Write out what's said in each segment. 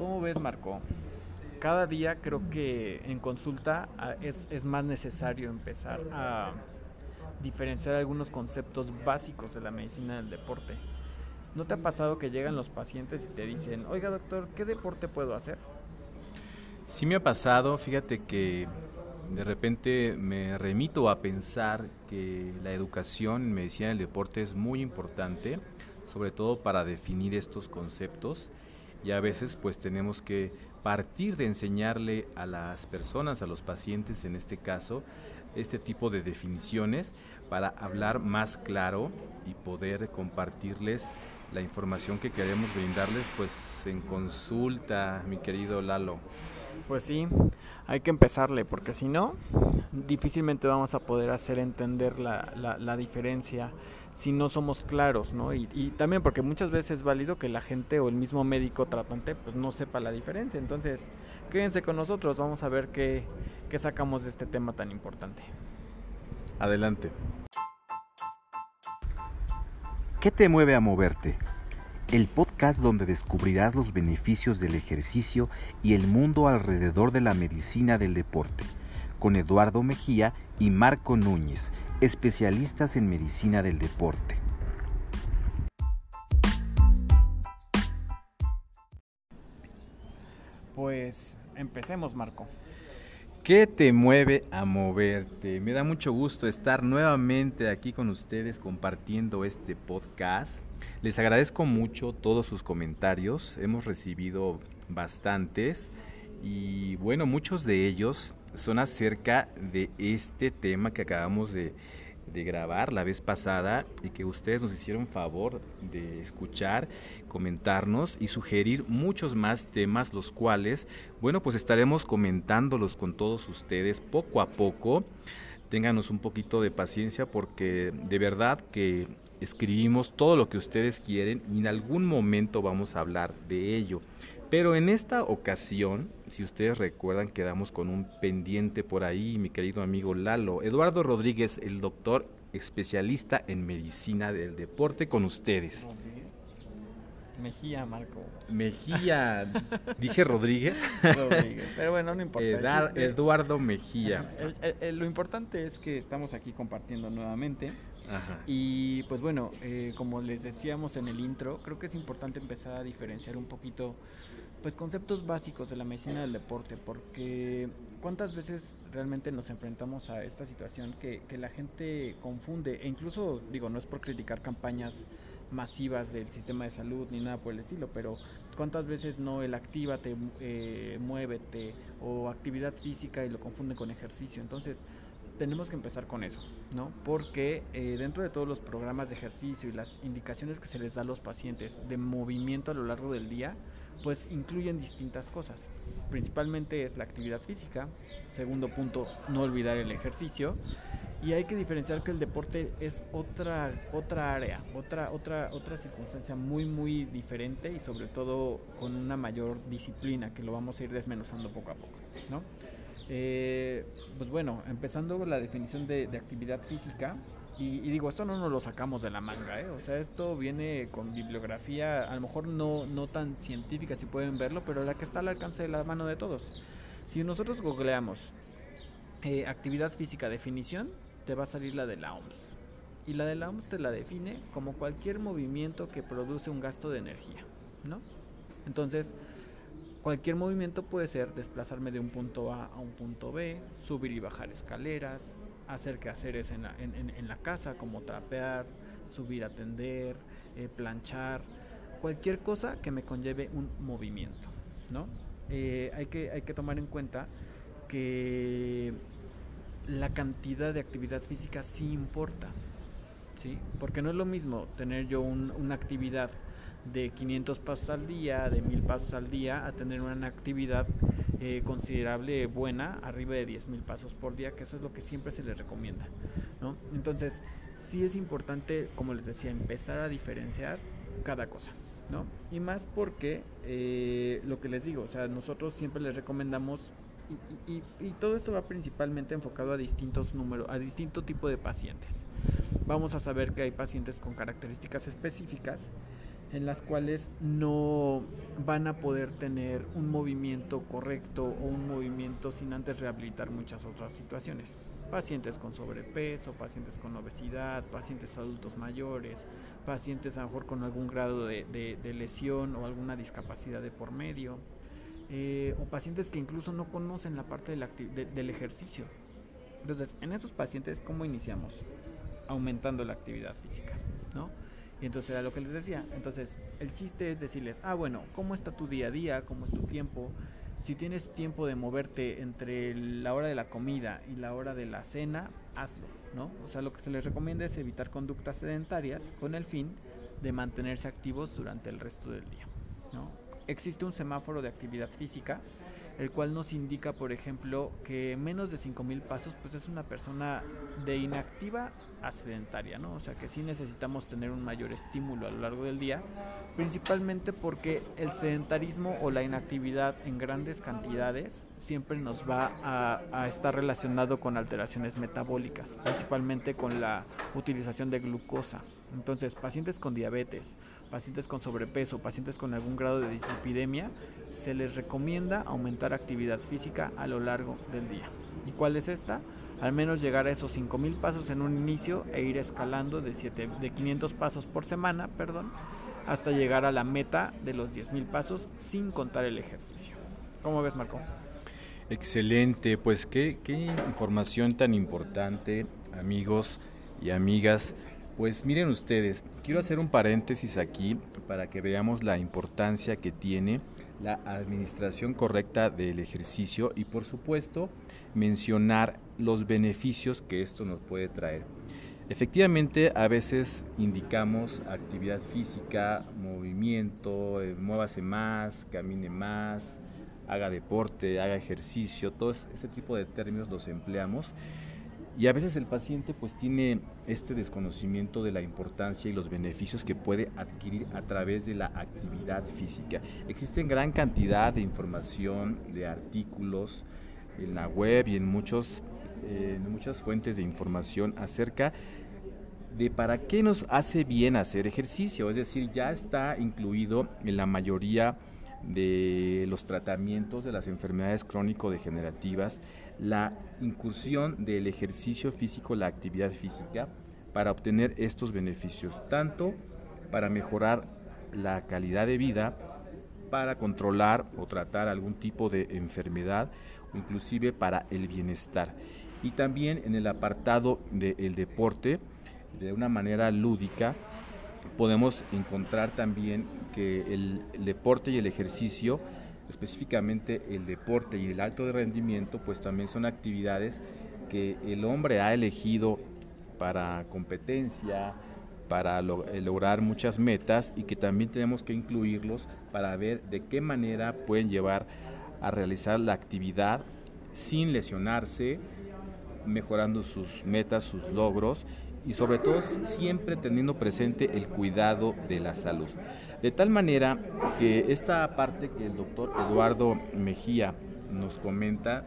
¿Cómo ves, Marco? Cada día creo que en consulta ah, es, más necesario empezar a diferenciar algunos conceptos básicos de la medicina del deporte. ¿No te ha pasado que llegan los pacientes y te dicen, oiga doctor, ¿qué deporte puedo hacer? Sí me ha pasado, fíjate que de repente me remito a pensar que la educación en medicina del deporte es muy importante, sobre todo para definir estos conceptos y a veces pues tenemos que partir de enseñarle a las personas, a los pacientes en este caso, este tipo de definiciones para hablar más claro y poder compartirles la información que queremos brindarles pues en consulta, mi querido Lalo. Pues sí, hay que empezarle, porque si no, difícilmente vamos a poder hacer entender la, la, la diferencia si no somos claros, ¿no? Y, y, también porque muchas veces es válido que la gente o el mismo médico tratante pues no sepa la diferencia. Entonces, quédense con nosotros, vamos a ver qué, qué sacamos de este tema tan importante. Adelante. ¿Qué te mueve a moverte? El podcast donde descubrirás los beneficios del ejercicio y el mundo alrededor de la medicina del deporte, con Eduardo Mejía y Marco Núñez, especialistas en medicina del deporte. Pues empecemos, Marco. ¿Qué te mueve a moverte? Me da mucho gusto estar nuevamente aquí con ustedes compartiendo este podcast les agradezco mucho todos sus comentarios, hemos recibido bastantes y bueno, muchos de ellos son acerca de este tema que acabamos de, de, grabar la vez pasada y que ustedes nos hicieron favor de escuchar, comentarnos y sugerir muchos más temas, los cuales, bueno, pues estaremos comentándolos con todos ustedes poco a poco. Ténganos un poquito de paciencia porque de verdad que escribimos todo lo que ustedes quieren y en algún momento vamos a hablar de ello. Pero en esta ocasión, si ustedes recuerdan, quedamos con un pendiente por ahí, mi querido amigo Lalo. Eduardo Rodríguez, el doctor especialista en medicina del deporte, con ustedes. Mejía, Marco. Mejía, dije Rodríguez. Rodríguez. Pero bueno, no importa. Eduardo Mejía. El, el, el, lo importante es que estamos aquí compartiendo nuevamente. Ajá. Y pues bueno, eh, como les decíamos en el intro, creo que es importante empezar a diferenciar un poquito pues conceptos básicos de la medicina del deporte, porque cuántas veces realmente nos enfrentamos a esta situación que, que la gente confunde, e incluso digo, no es por criticar campañas masivas del sistema de salud ni nada por el estilo, pero cuántas veces no el actívate, eh, muévete o actividad física y lo confunden con ejercicio. Entonces, tenemos que empezar con eso, ¿no? Porque eh, dentro de todos los programas de ejercicio y las indicaciones que se les da a los pacientes de movimiento a lo largo del día, pues incluyen distintas cosas. Principalmente es la actividad física, segundo punto, no olvidar el ejercicio y hay que diferenciar que el deporte es otra otra área, otra otra otra circunstancia muy muy diferente y sobre todo con una mayor disciplina que lo vamos a ir desmenuzando poco a poco, ¿no? Eh, pues bueno, empezando con la definición de, de actividad física, y, y, digo, esto no nos lo sacamos de la manga, ¿eh? o sea, esto viene con bibliografía, a lo mejor no, no tan científica si pueden verlo, pero la que está al alcance de la mano de todos. Si nosotros googleamos eh, actividad física definición, te va a salir la de la OMS. Y la de la OMS te la define como cualquier movimiento que produce un gasto de energía, ¿no? Entonces, Cualquier movimiento puede ser desplazarme de un punto A a un punto B, subir y bajar escaleras, hacer quehaceres en la, en, en, la casa como trapear, subir a tender, eh, planchar, cualquier cosa que me conlleve un movimiento, ¿no? Eh, hay, que, hay que tomar en cuenta que la cantidad de actividad física sí importa, ¿sí? Porque no es lo mismo tener yo un, una actividad de 500 pasos al día, de 1000 pasos al día, a tener una actividad eh, considerable buena, arriba de 10.000 pasos por día, que eso es lo que siempre se les recomienda. ¿no? Entonces, sí es importante, como les decía, empezar a diferenciar cada cosa. ¿no? Y más porque eh, lo que les digo, o sea, nosotros siempre les recomendamos y, y, todo esto va principalmente enfocado a distintos números, a distinto tipo de pacientes. Vamos a saber que hay pacientes con características específicas en las cuales no van a poder tener un movimiento correcto o un movimiento sin antes rehabilitar muchas otras situaciones. Pacientes con sobrepeso, pacientes con obesidad, pacientes adultos mayores, pacientes a lo mejor con algún grado de, lesión o alguna discapacidad de por medio, eh, o pacientes que incluso no conocen la parte del ejercicio. Entonces, en esos pacientes, ¿cómo iniciamos? Aumentando la actividad física, ¿no? Y entonces era lo que les decía. Entonces, el chiste es decirles, ah, bueno, ¿cómo está tu día a día? ¿Cómo es tu tiempo? Si tienes tiempo de moverte entre la hora de la comida y la hora de la cena, hazlo, ¿no? O sea, lo que se les recomienda es evitar conductas sedentarias con el fin de mantenerse activos durante el resto del día, ¿no? Existe un semáforo de actividad física el cual nos indica, por ejemplo, que menos de 5.000 pasos, pues es una persona de inactiva a sedentaria, ¿no? O sea que sí necesitamos tener un mayor estímulo a lo largo del día, principalmente porque el sedentarismo o la inactividad en grandes cantidades siempre nos va a, a estar relacionado con alteraciones metabólicas, principalmente con la utilización de glucosa. Entonces, pacientes con diabetes, pacientes con sobrepeso, pacientes con algún grado de dislipidemia, se les recomienda aumentar actividad física a lo largo del día. ¿Y cuál es esta? Al menos llegar a esos 5000 pasos en un inicio e ir escalando de, 7, de 500 pasos por semana, perdón, hasta llegar a la meta de los 10000 pasos sin contar el ejercicio. ¿Cómo ves, Marco? Excelente, pues qué, qué información tan importante, amigos y amigas. Pues miren ustedes, quiero hacer un paréntesis aquí para que veamos la importancia que tiene la administración correcta del ejercicio y por supuesto mencionar los beneficios que esto nos puede traer. Efectivamente, a veces indicamos actividad física, movimiento, eh, muévase más, camine más, haga deporte, haga ejercicio, todo este tipo de términos los empleamos y a veces el paciente pues tiene este desconocimiento de la importancia y los beneficios que puede adquirir a través de la actividad física. Existen gran cantidad de información, de artículos en la web y en, muchos, en muchas fuentes de información acerca de para qué nos hace bien hacer ejercicio. Es decir, ya está incluido en la mayoría de los tratamientos de las enfermedades crónico-degenerativas la incursión del ejercicio físico, la actividad física, para obtener estos beneficios, tanto para mejorar la calidad de vida, para controlar o tratar algún tipo de enfermedad, inclusive para el bienestar. Y también en el apartado del deporte, de una manera lúdica, podemos encontrar también que el deporte y el ejercicio específicamente el deporte y el alto de rendimiento, pues también son actividades que el hombre ha elegido para competencia, para eh, lograr muchas metas y que también tenemos que incluirlos para ver de qué manera pueden llevar a realizar la actividad sin lesionarse, mejorando sus metas, sus logros y sobre todo siempre teniendo presente el cuidado de la salud. De tal manera que esta parte que el doctor Eduardo Mejía nos comenta,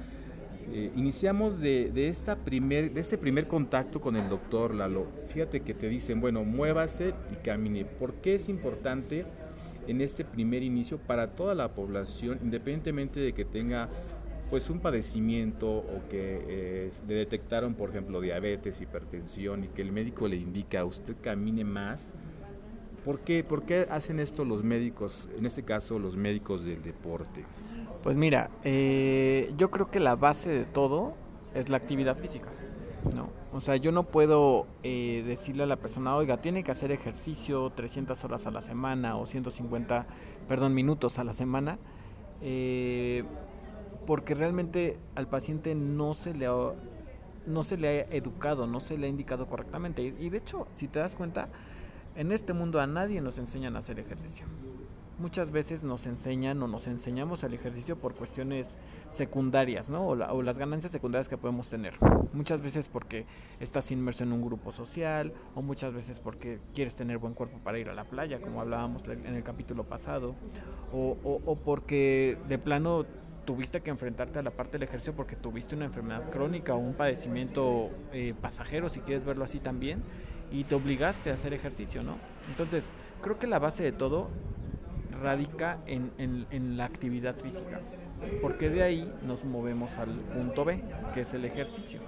eh, iniciamos de, esta primer, de este primer contacto con el doctor Lalo. Fíjate que te dicen, bueno, muévase y camine. ¿Por qué es importante en este primer inicio para toda la población, independientemente de que tenga pues un padecimiento o que eh, le detectaron, por ejemplo, diabetes, hipertensión y que el médico le indica a usted camine más? ¿Por qué, ¿Por qué hacen esto los médicos, en este caso los médicos del deporte? Pues mira, eh, yo creo que la base de todo es la actividad física. No, o sea, yo no puedo eh, decirle a la persona, oiga, tiene que hacer ejercicio 300 horas a la semana o 150, perdón, minutos a la semana, porque realmente al paciente no se le ha, no se le ha educado, no se le ha indicado correctamente. y de hecho, si te das cuenta, en este mundo a nadie nos enseñan a hacer ejercicio. Muchas veces nos enseñan o nos enseñamos el ejercicio por cuestiones secundarias, ¿no? O, las ganancias secundarias que podemos tener. Muchas veces porque estás inmerso en un grupo social, o muchas veces porque quieres tener buen cuerpo para ir a la playa, como hablábamos en el capítulo pasado, o, o porque de plano tuviste que enfrentarte a la parte del ejercicio porque tuviste una enfermedad crónica o un padecimiento eh, pasajero, si quieres verlo así también, y te obligaste a hacer ejercicio, ¿no? Entonces, creo que la base de todo radica en, la actividad física, porque de ahí nos movemos al punto B, que es el ejercicio.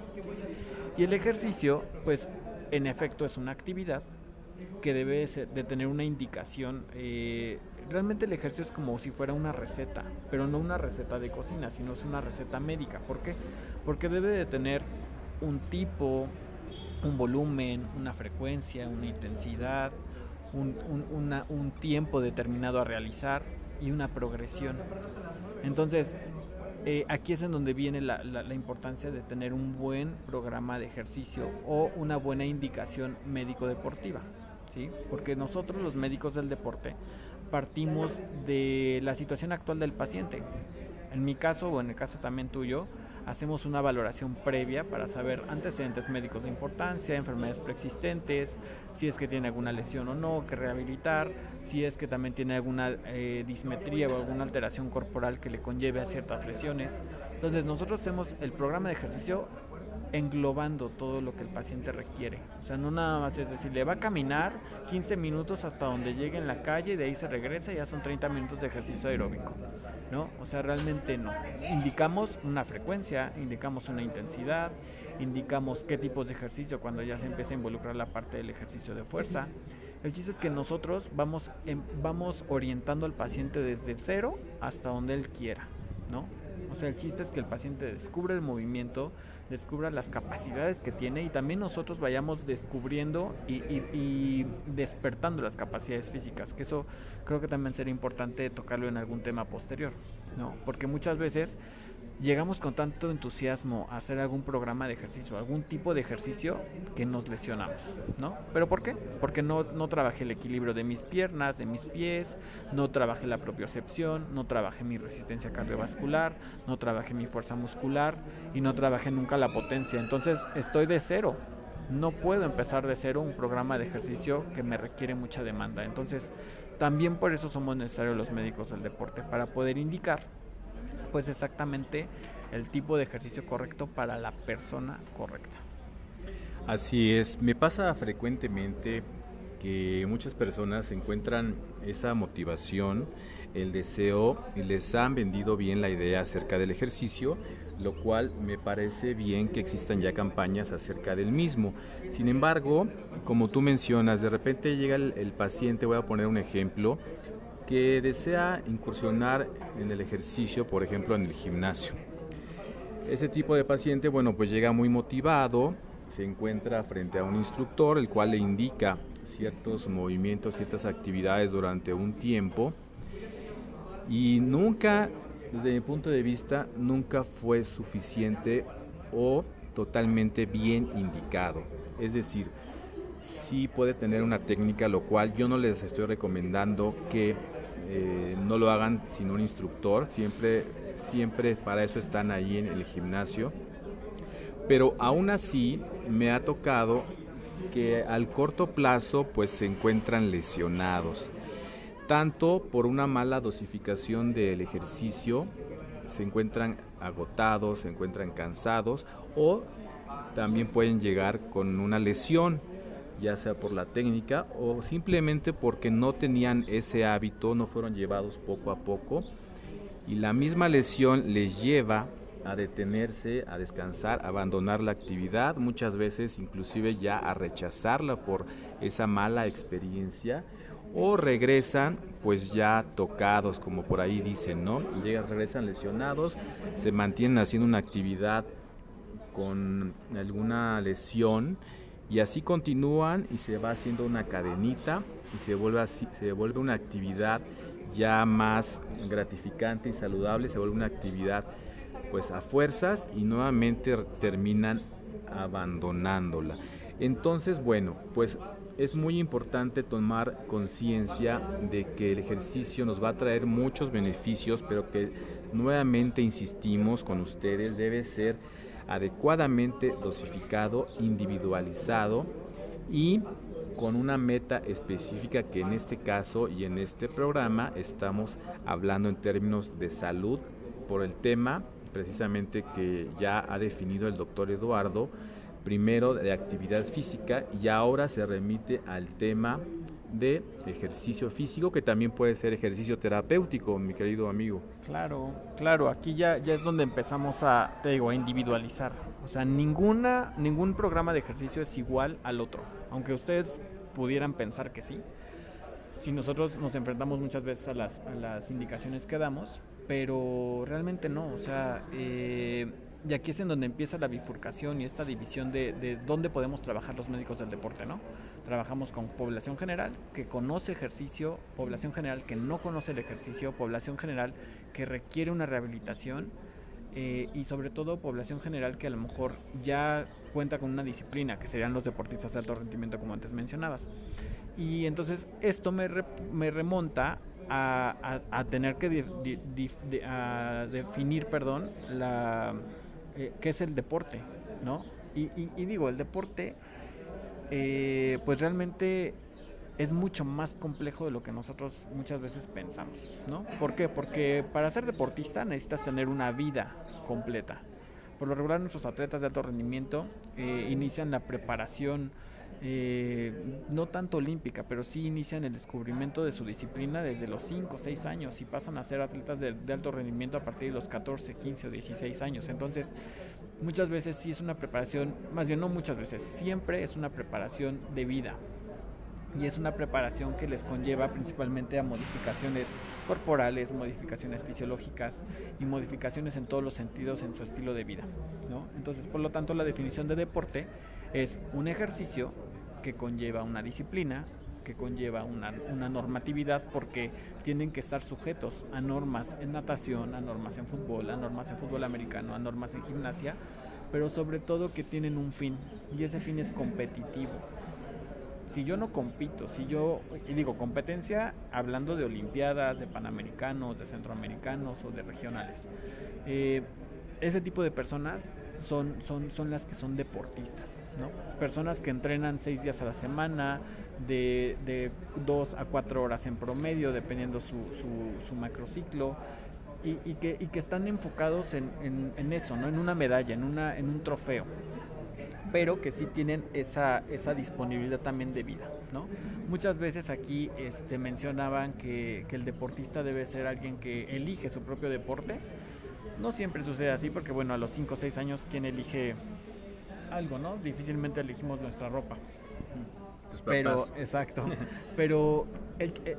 Y el ejercicio, pues, en efecto es una actividad que debe de tener una indicación. Eh, realmente el ejercicio es como si fuera una receta, pero no una receta de cocina, sino es una receta médica. ¿Por qué? Porque debe de tener un tipo, un volumen, una frecuencia, una intensidad, un, tiempo determinado a realizar y una progresión. Entonces, eh, aquí es en donde viene la, la, importancia de tener un buen programa de ejercicio o una buena indicación médico-deportiva, ¿sí? Porque nosotros los médicos del deporte partimos de la situación actual del paciente. En mi caso o en el caso también tuyo, hacemos una valoración previa para saber antecedentes médicos de importancia, enfermedades preexistentes, si es que tiene alguna lesión o no que rehabilitar, si es que también tiene alguna eh, dismetría o alguna alteración corporal que le conlleve a ciertas lesiones. Entonces nosotros hacemos el programa de ejercicio englobando todo lo que el paciente requiere. O sea, no nada más es decir, le va a caminar 15 minutos hasta donde llegue en la calle y de ahí se regresa y ya son 30 minutos de ejercicio aeróbico. ¿no? O sea, realmente no. Indicamos una frecuencia, indicamos una intensidad, indicamos qué tipos de ejercicio cuando ya se empieza a involucrar la parte del ejercicio de fuerza. El chiste es que nosotros vamos, vamos orientando al paciente desde cero hasta donde él quiera, ¿no? O sea, el chiste es que el paciente descubre el movimiento, descubra las capacidades que tiene y también nosotros vayamos descubriendo y, despertando las capacidades físicas, que eso creo que también sería importante tocarlo en algún tema posterior, ¿no? Porque muchas veces llegamos con tanto entusiasmo a hacer algún programa de ejercicio, algún tipo de ejercicio que nos lesionamos, ¿no? ¿Pero por qué? Porque no, no trabajé el equilibrio de mis piernas, de mis pies, no trabajé la propiocepción, no trabajé mi resistencia cardiovascular, no trabajé mi fuerza muscular y no trabajé nunca la potencia. Entonces estoy de cero. No puedo empezar de cero un programa de ejercicio que me requiere mucha demanda. Entonces, también por eso somos necesarios los médicos del deporte, para poder indicar pues exactamente el tipo de ejercicio correcto para la persona correcta. Así es, me pasa frecuentemente que muchas personas encuentran esa motivación, el deseo y les han vendido bien la idea acerca del ejercicio, lo cual me parece bien que existan ya campañas acerca del mismo. Sin embargo, como tú mencionas, de repente llega el, el paciente, voy a poner un ejemplo, que desea incursionar en el ejercicio, por ejemplo, en el gimnasio. Ese tipo de paciente, bueno, pues llega muy motivado, se encuentra frente a un instructor, el cual le indica ciertos movimientos, ciertas actividades durante un tiempo y nunca, desde mi punto de vista, nunca fue suficiente o totalmente bien indicado. Es decir, sí puede tener una técnica, lo cual yo no les estoy recomendando que eh, no lo hagan sin un instructor, siempre, siempre para eso están ahí en el gimnasio. Pero aún así me ha tocado que al corto plazo pues se encuentran lesionados, tanto por una mala dosificación del ejercicio, se encuentran agotados, se encuentran cansados o también pueden llegar con una lesión ya sea por la técnica o simplemente porque no tenían ese hábito, no fueron llevados poco a poco y la misma lesión les lleva a detenerse, a descansar, a abandonar la actividad, muchas veces inclusive ya a rechazarla por esa mala experiencia o regresan pues ya tocados como por ahí dicen, ¿no? Llegan, regresan lesionados, se mantienen haciendo una actividad con alguna lesión y así continúan y se va haciendo una cadenita y se vuelve, así, se vuelve una actividad ya más gratificante y saludable, se vuelve una actividad pues a fuerzas y nuevamente terminan abandonándola. Entonces, bueno, pues es muy importante tomar conciencia de que el ejercicio nos va a traer muchos beneficios, pero que nuevamente insistimos con ustedes, debe ser adecuadamente dosificado, individualizado y con una meta específica que en este caso y en este programa estamos hablando en términos de salud por el tema precisamente que ya ha definido el doctor Eduardo, primero de actividad física y ahora se remite al tema de ejercicio físico que también puede ser ejercicio terapéutico, mi querido amigo. Claro, claro, aquí ya, ya es donde empezamos a, te digo, a individualizar. O sea, ninguna, ningún programa de ejercicio es igual al otro, aunque ustedes pudieran pensar que sí. Si nosotros nos enfrentamos muchas veces a las, a las indicaciones que damos, pero realmente no, o sea, eh, y aquí es en donde empieza la bifurcación y esta división de, de dónde podemos trabajar los médicos del deporte, ¿no? Trabajamos con población general que conoce ejercicio, población general que no conoce el ejercicio, población general que requiere una rehabilitación eh, y sobre todo población general que a lo mejor ya cuenta con una disciplina, que serían los deportistas de alto rendimiento como antes mencionabas. Y entonces esto me, me remonta a, a, tener que definir, perdón, la, eh, qué es el deporte, ¿no? Y, y, digo, el deporte, eh, pues realmente es mucho más complejo de lo que nosotros muchas veces pensamos, ¿no? ¿Por qué? Porque para ser deportista necesitas tener una vida completa. Por lo regular nuestros atletas de alto rendimiento eh, inician la preparación eh, no tanto olímpica, pero sí inician el descubrimiento de su disciplina desde los 5 o 6 años y pasan a ser atletas de, alto rendimiento a partir de los 14, 15 o 16 años. Entonces, muchas veces sí es una preparación, más bien no muchas veces, siempre es una preparación de vida. Y es una preparación que les conlleva principalmente a modificaciones corporales, modificaciones fisiológicas y modificaciones en todos los sentidos en su estilo de vida. ¿no? Entonces, por lo tanto, la definición de deporte es un ejercicio que conlleva una disciplina, que conlleva una, normatividad porque tienen que estar sujetos a normas en natación, a normas en fútbol, a normas en fútbol americano, a normas en gimnasia, pero sobre todo que tienen un fin y ese fin es competitivo. Si yo no compito, si yo, y digo competencia hablando de olimpiadas, de panamericanos, de centroamericanos o de regionales, eh, ese tipo de personas son, son, son las que son deportistas, ¿no? Personas que entrenan seis días a la semana, de, de dos a cuatro horas en promedio, dependiendo su, su, su macrociclo, y, que, y que están enfocados en, en, eso, ¿no? En una medalla, en, una, en un trofeo, pero que sí tienen esa, esa disponibilidad también de vida, ¿no? Muchas veces aquí este, mencionaban que, que el deportista debe ser alguien que elige su propio deporte, no siempre sucede así porque, bueno, a los 5 o 6 años, ¿quién elige algo, no? Difícilmente elegimos nuestra ropa. Pero, exacto. Pero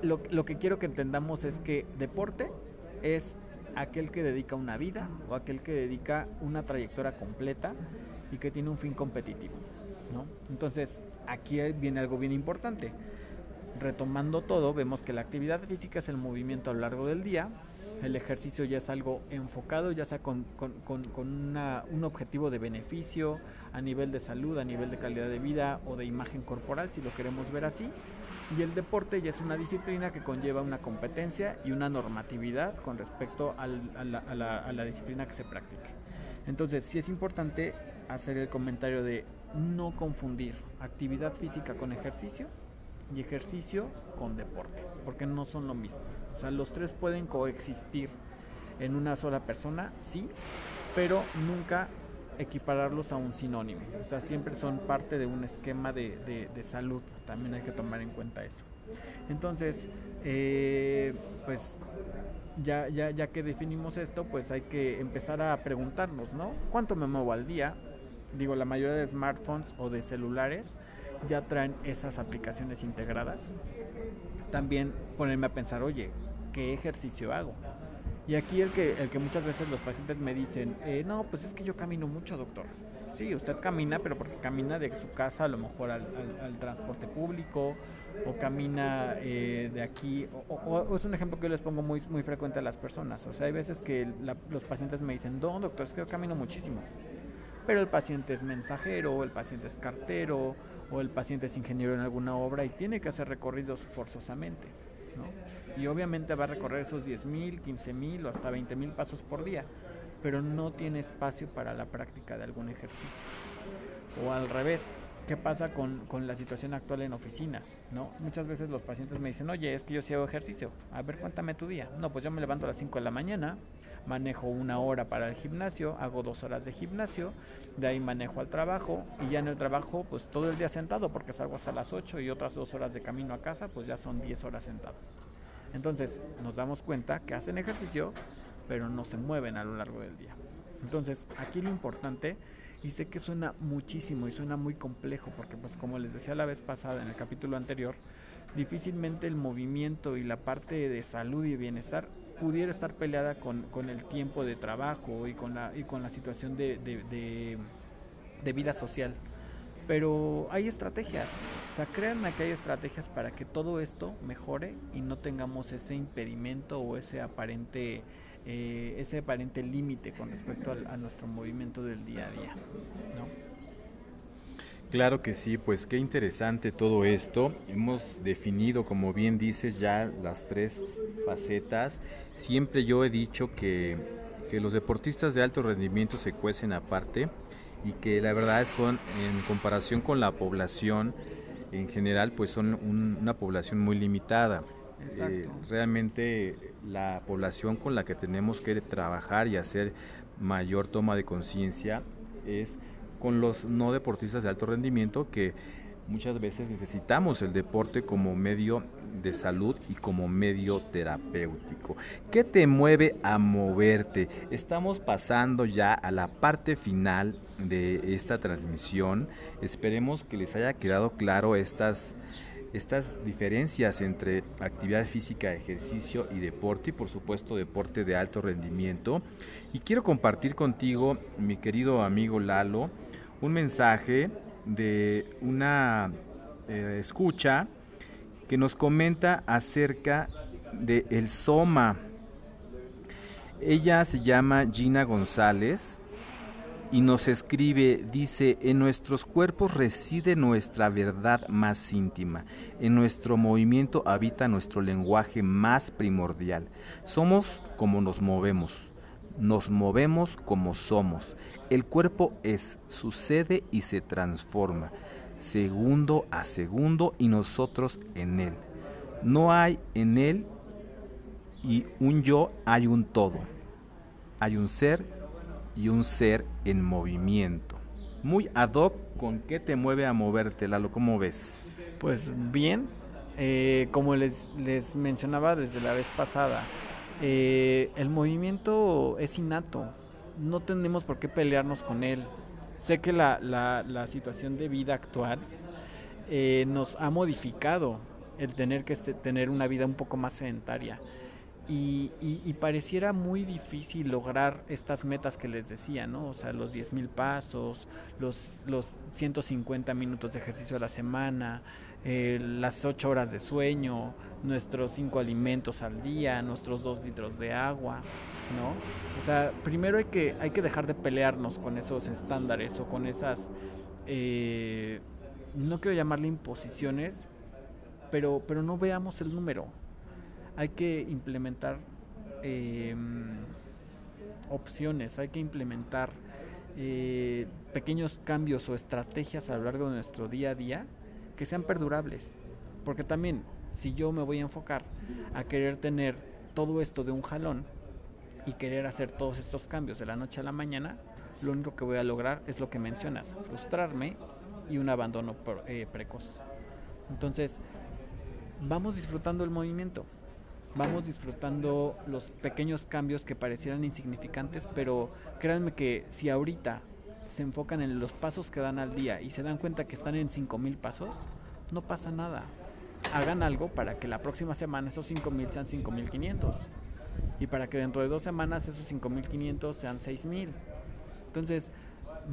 lo, lo que quiero que entendamos es que deporte es aquel que dedica una vida o aquel que dedica una trayectoria completa y que tiene un fin competitivo. ¿no? Entonces, aquí viene algo bien importante. Retomando todo, vemos que la actividad física es el movimiento a lo largo del día, el ejercicio ya es algo enfocado, ya sea con, un objetivo de beneficio a nivel de salud, a nivel de calidad de vida o de imagen corporal, si lo queremos ver así. Y el deporte ya es una disciplina que conlleva una competencia y una normatividad con respecto a, la, a la disciplina que se practique. Entonces, sí es importante hacer el comentario de no confundir actividad física con ejercicio y ejercicio con deporte, porque no son lo mismo. O sea, los tres pueden coexistir en una sola persona, sí, pero nunca equipararlos a un sinónimo. O sea, siempre son parte de un esquema de, salud. También hay que tomar en cuenta eso. Entonces, eh, pues ya, ya, ya que definimos esto, pues hay que empezar a preguntarnos, ¿no? ¿Cuánto me muevo al día? Digo, la mayoría de smartphones o de celulares ya traen esas aplicaciones integradas. También ponerme a pensar, oye, qué ejercicio hago. Y aquí el que, el que muchas veces los pacientes me dicen, eh, no, pues es que yo camino mucho, doctor. Sí, usted camina, pero porque camina de su casa a lo mejor al, transporte público o camina eh, de aquí, o, es un ejemplo que yo les pongo muy, muy frecuente a las personas. O sea, hay veces que los pacientes me dicen, no, doctor, es que yo camino muchísimo. Pero el paciente es mensajero, el paciente es cartero, o el paciente es ingeniero en alguna obra y tiene que hacer recorridos forzosamente. ¿no? y obviamente va a recorrer esos 10 mil, 15 mil o hasta 20 mil pasos por día, pero no tiene espacio para la práctica de algún ejercicio. O al revés, ¿Qué pasa con, con, la situación actual en oficinas? ¿no? Muchas veces los pacientes me dicen, oye, es que yo sí hago ejercicio. A ver, cuéntame tu día. No, pues yo me levanto a las 5 de la mañana, manejo una hora para el gimnasio, hago dos horas de gimnasio, de ahí manejo al trabajo y ya en el trabajo pues todo el día sentado porque salgo hasta las 8 y otras dos horas de camino a casa, pues ya son 10 horas sentado. Entonces nos damos cuenta que hacen ejercicio, pero no se mueven a lo largo del día. Entonces aquí lo importante y sé que suena muchísimo y suena muy complejo porque pues como les decía la vez pasada en el capítulo anterior, difícilmente el movimiento y la parte de salud y bienestar pudiera estar peleada con, con el tiempo de trabajo y con la, y con la situación de, de, vida social. Pero hay estrategias, o sea, créanme que hay estrategias para que todo esto mejore y no tengamos ese impedimento o ese aparente eh, ese aparente límite con respecto a, a, nuestro movimiento del día a día. ¿no? Claro que sí, pues qué interesante todo esto. Hemos definido, como bien dices, ya las tres facetas. Siempre yo he dicho que, que los deportistas de alto rendimiento se cuecen aparte y que la verdad son, en comparación con la población en general, pues son una población muy limitada. Eh, realmente la población con la que tenemos que trabajar y hacer mayor toma de conciencia es con los no deportistas de alto rendimiento que muchas veces necesitamos el deporte como medio de salud y como medio terapéutico. ¿Qué te mueve a moverte? Estamos pasando ya a la parte final de esta transmisión. Esperemos que les haya quedado claro estas estas diferencias entre actividad física, ejercicio y deporte, y por supuesto deporte de alto rendimiento. Y quiero compartir contigo, mi querido amigo Lalo, un mensaje de una eh, escucha que nos comenta acerca de el soma. Ella se llama Gina González y nos escribe, dice, en nuestros cuerpos reside nuestra verdad más íntima, en nuestro movimiento habita nuestro lenguaje más primordial. Somos como nos movemos, nos movemos como somos. El cuerpo es, sucede y se transforma, segundo a segundo y nosotros en él. No hay en él y un yo, hay un todo. Hay un ser y un ser en movimiento. Muy ad hoc con qué te mueve a moverte, Lalo, ¿cómo ves? Pues bien, eh, como les, les mencionaba desde la vez pasada, eh, el movimiento es innato, no tenemos por qué pelearnos con él. Sé que la, la, situación de vida actual eh, nos ha modificado el tener que este, tener una vida un poco más sedentaria. Y, y, pareciera muy difícil lograr estas metas que les decía, ¿no? O sea, los 10.000 pasos, los, los 150 minutos de ejercicio a la semana, eh, las 8 horas de sueño, nuestros 5 alimentos al día, nuestros 2 litros de agua, ¿no? O sea, primero hay que, hay que dejar de pelearnos con esos estándares o con esas, eh, no quiero llamarle imposiciones, pero, pero no veamos el número. Hay que implementar em, opciones, hay que implementar eh, pequeños cambios o estrategias a lo largo de nuestro día a día que sean perdurables. Porque también, si yo me voy a enfocar a querer tener todo esto de un jalón y querer hacer todos estos cambios de la noche a la mañana, lo único que voy a lograr es lo que mencionas, frustrarme y un abandono eh, precoz. Entonces, vamos disfrutando el movimiento, vamos disfrutando los pequeños cambios que parecieran insignificantes, pero créanme que si ahorita se enfocan en los pasos que dan al día y se dan cuenta que están en 5000 pasos, no pasa nada. Hagan algo para que la próxima semana esos 5000 sean 5500 y para que dentro de dos semanas esos 5500 sean 6000. Entonces,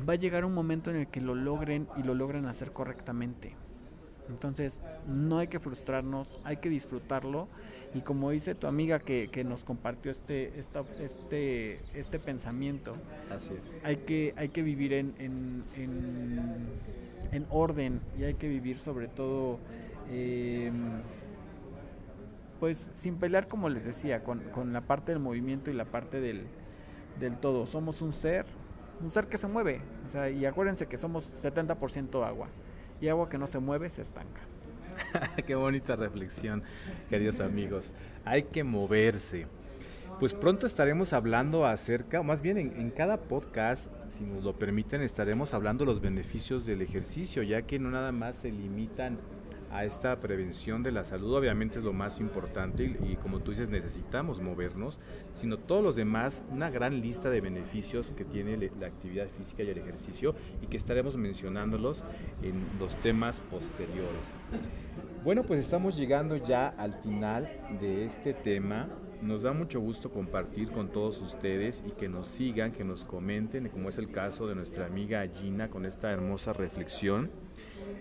va a llegar un momento en el que lo logren y lo logren hacer correctamente. Entonces, no hay que frustrarnos, hay que disfrutarlo y como dice tu amiga que, que nos compartió este, esta, este, este pensamiento, Así es. hay, que, hay que vivir en, en, en, orden y hay que vivir sobre todo, em, pues sin pelear como les decía, con, con, la parte del movimiento y la parte del, del todo. Somos un ser, un ser que se mueve, o sea, y acuérdense que somos 70% agua y agua que no se mueve se estanca. Qué bonita reflexión, queridos amigos. Hay que moverse. Pues pronto estaremos hablando acerca, más bien en, cada podcast, si nos lo permiten, estaremos hablando los beneficios del ejercicio, ya que no nada más se limitan a esta prevención de la salud, obviamente es lo más importante y, como tú dices necesitamos movernos, sino todos los demás, una gran lista de beneficios que tiene la actividad física y el ejercicio y que estaremos mencionándolos en los temas posteriores. Bueno, pues estamos llegando ya al final de este tema. Nos da mucho gusto compartir con todos ustedes y que nos sigan, que nos comenten, como es el caso de nuestra amiga Gina con esta hermosa reflexión.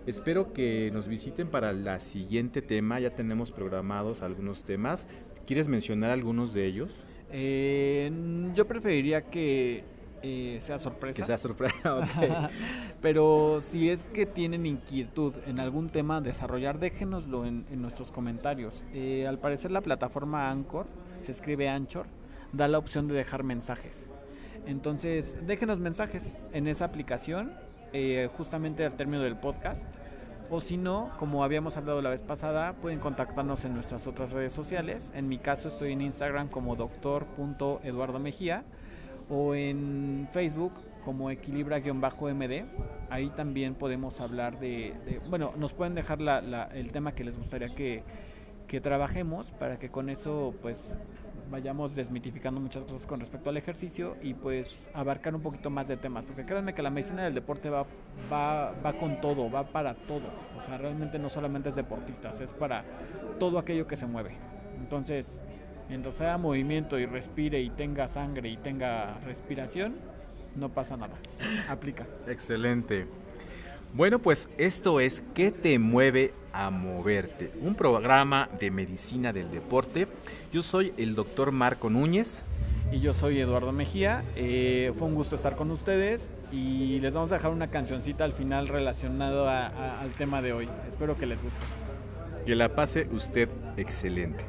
Espero que nos visiten para la siguiente tema. Ya tenemos programados algunos temas. ¿Quieres mencionar algunos de ellos? Eh, yo preferiría que eh, sea sorpresa. Que sea sorpresa, ok. Pero si es que tienen inquietud en algún tema a desarrollar, déjenoslo en, nuestros comentarios. Eh, al parecer la plataforma Anchor, se escribe Anchor, da la opción de dejar mensajes. Entonces, déjenos mensajes en esa aplicación eh, justamente al término del podcast. O si no, como habíamos hablado la vez pasada, pueden contactarnos en nuestras otras redes sociales. En mi caso estoy en Instagram como doctor.eduardomejía o en Facebook como equilibra-md. Ahí también podemos hablar de, bueno, nos pueden dejar el tema que les gustaría que, que trabajemos para que con eso pues vayamos desmitificando muchas cosas con respecto al ejercicio y pues abarcar un poquito más de temas, porque créanme que la medicina del deporte va, va, va con todo, va para todo, o sea, realmente no solamente es deportistas, es para todo aquello que se mueve. Entonces, mientras haya movimiento y respire y tenga sangre y tenga respiración, no pasa nada. Aplica. Excelente. Bueno, pues esto es ¿Qué te mueve a moverte? Un programa de medicina del deporte. Yo soy el doctor Marco Núñez. Y yo soy Eduardo Mejía. Eh, fue un gusto estar con ustedes y les vamos a dejar una cancioncita al final relacionado al tema de hoy. Espero que les guste. Que la pase usted excelente.